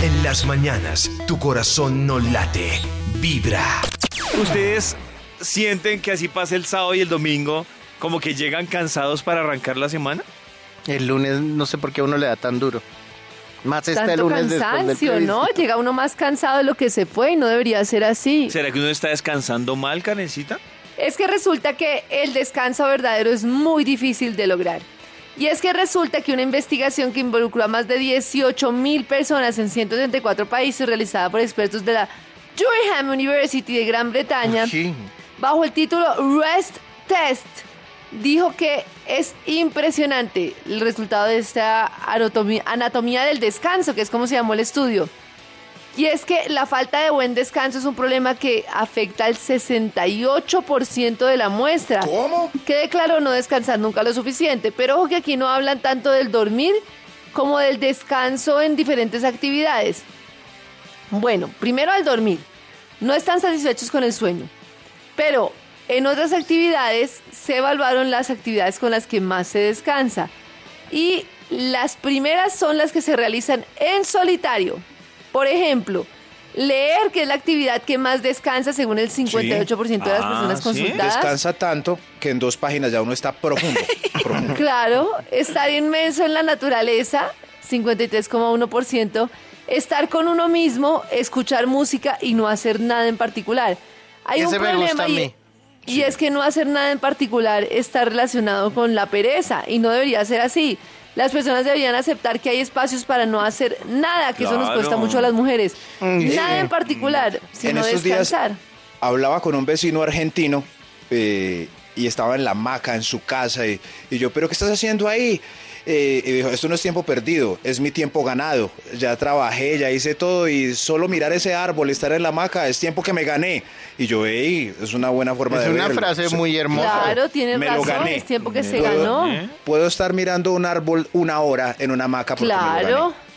En las mañanas, tu corazón no late, vibra. ¿Ustedes sienten que así pasa el sábado y el domingo, como que llegan cansados para arrancar la semana? El lunes no sé por qué a uno le da tan duro. Más este Tanto lunes después del cansancio, ¿no? Llega uno más cansado de lo que se fue y no debería ser así. ¿Será que uno está descansando mal, Karencita? Es que resulta que el descanso verdadero es muy difícil de lograr. Y es que resulta que una investigación que involucró a más de 18 mil personas en 134 países realizada por expertos de la Durham University de Gran Bretaña, Sí. bajo el título Rest Test, dijo que es impresionante el resultado de esta anatomía, anatomía del descanso, que es como se llamó el estudio. Y es que la falta de buen descanso es un problema que afecta al 68% de la muestra. ¿Cómo? Quede claro, no descansar nunca lo suficiente, pero ojo que aquí no hablan tanto del dormir como del descanso en diferentes actividades. Bueno, primero al dormir. No están satisfechos con el sueño, pero en otras actividades se evaluaron las actividades con las que más se descansa. Y las primeras son las que se realizan en solitario. Por ejemplo, leer, que es la actividad que más descansa según el 58% de las Ah, personas ¿sí? consultadas. Descansa tanto que en dos páginas ya uno está profundo. profundo. Claro, estar inmenso en la naturaleza, 53,1%. Estar con uno mismo, escuchar música y no hacer nada en particular. Hay Ese un me gusta problema a mí. y es que no hacer nada en particular está relacionado con la pereza y no debería ser así. Las personas deberían aceptar que hay espacios para no hacer nada, que eso nos cuesta mucho a las mujeres. Mm, Nada en particular, sino estos días descansar. hablaba con un vecino argentino eh, y estaba en la hamaca en su casa y, y yo, pero ¿qué estás haciendo ahí? Eh, y dijo, esto no es tiempo perdido, es mi tiempo ganado. Ya trabajé, ya hice todo y solo mirar ese árbol, estar en la hamaca, es tiempo que me gané. Y yo, hey, es una buena forma Es de una verlo. frase O sea, muy hermosa. Claro, tiene Me lo razón, gané. es tiempo que se ganó. gané. Puedo estar mirando un árbol una hora en una hamaca porque me lo Claro. gané.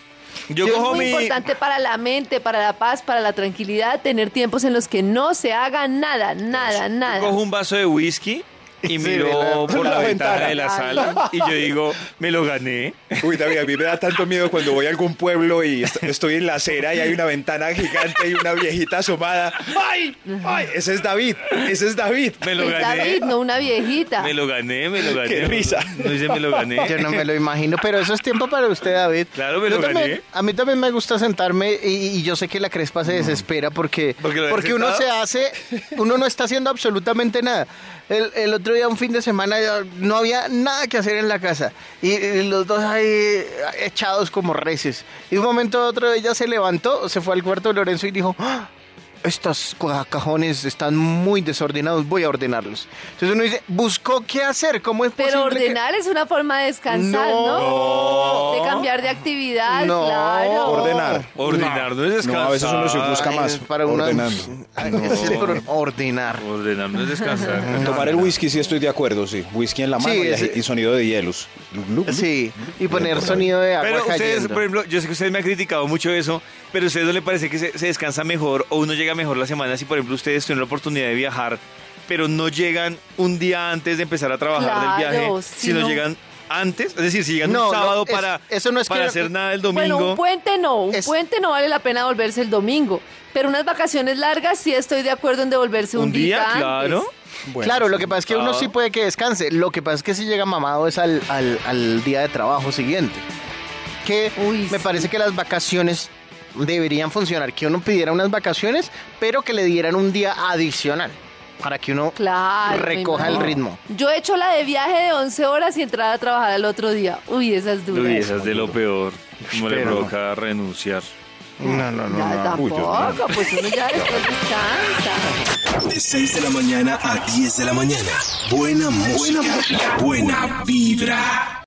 Yo es cojo muy mi... importante para la mente, para la paz, para la tranquilidad, tener tiempos en los que no se haga nada, nada, Yo nada. cojo un vaso de whisky y Sí, miro la- por la, la ventana ventana. de la sala y yo digo, me lo gané. Uy, David, a mí me da tanto miedo cuando voy a algún pueblo y est- estoy en la acera y hay una ventana gigante y una viejita asomada. ¡Ay! ¡Ay! Ese es David, ese es David. Me lo Es gané. David, no una viejita. Me lo gané, me lo gané. Qué risa. No dice me lo gané. Yo no me lo imagino, pero eso es tiempo para usted, David. Claro, me lo Yo también- gané. A mí también me gusta sentarme y, y yo sé que la crespa se desespera porque, ¿Porque habías uno se hace, uno no está haciendo absolutamente nada. El, el otro día, un fin de semana, no había nada que hacer en la casa. Y, los dos ahí echados como reces. Y un momento a otro ella se levantó, se fue al cuarto de Lorenzo y dijo... "Ah, estos ca- cajones están muy desordenados, voy a ordenarlos. Entonces uno dice, buscó qué hacer, ¿cómo es Pero posible que- ordenar es una forma de descansar, ¿no? No. De cambiar de actividad, No. claro. Ordenar. Ordenar no es descansar. No, a veces uno se busca más para una- ordenando. Pero ordenar. Ordenar no es descansar. Tomar el whisky sí estoy de acuerdo, sí. Whisky en la mano Sí, y, ese- y sonido de hielos. Sí, y poner sonido de agua Pero ustedes, cayendo. por ejemplo, yo sé que ustedes me han criticado mucho eso, pero a ustedes no le parece que se, se descansa mejor o uno llega mejor la semana si, por ejemplo, ustedes tuvieron la oportunidad de viajar, pero no llegan un día antes de empezar a trabajar Claro, del viaje, sí, sino no. llegan antes, es decir, si llegan No, un no, sábado es- para, eso no es para que- hacer nada el Bueno, domingo. un puente no, un Es- puente no vale la pena volverse el domingo. Pero unas vacaciones largas sí estoy de acuerdo en devolverse un, un día, antes. claro. Bueno, claro, lo que pasa es que uno Ah. sí puede que descanse. Lo que pasa es que si llega mamado es al, al- al día de trabajo siguiente. Que Uy, me sí. parece que las vacaciones deberían funcionar. Que uno pidiera unas vacaciones, pero que le dieran un día adicional. Para que uno Claro. recoja el ritmo. Yo he hecho la de viaje de 11 horas y entrar a trabajar al otro día. Uy, esa es dura. Uy, esa es de lo peor. Como le provoca renunciar. No, no, Ya, Uy, Dios mío. tampoco, pues uno ya después descansa. De 6 de la mañana a 10 de la mañana. Buena música. Buena vibra.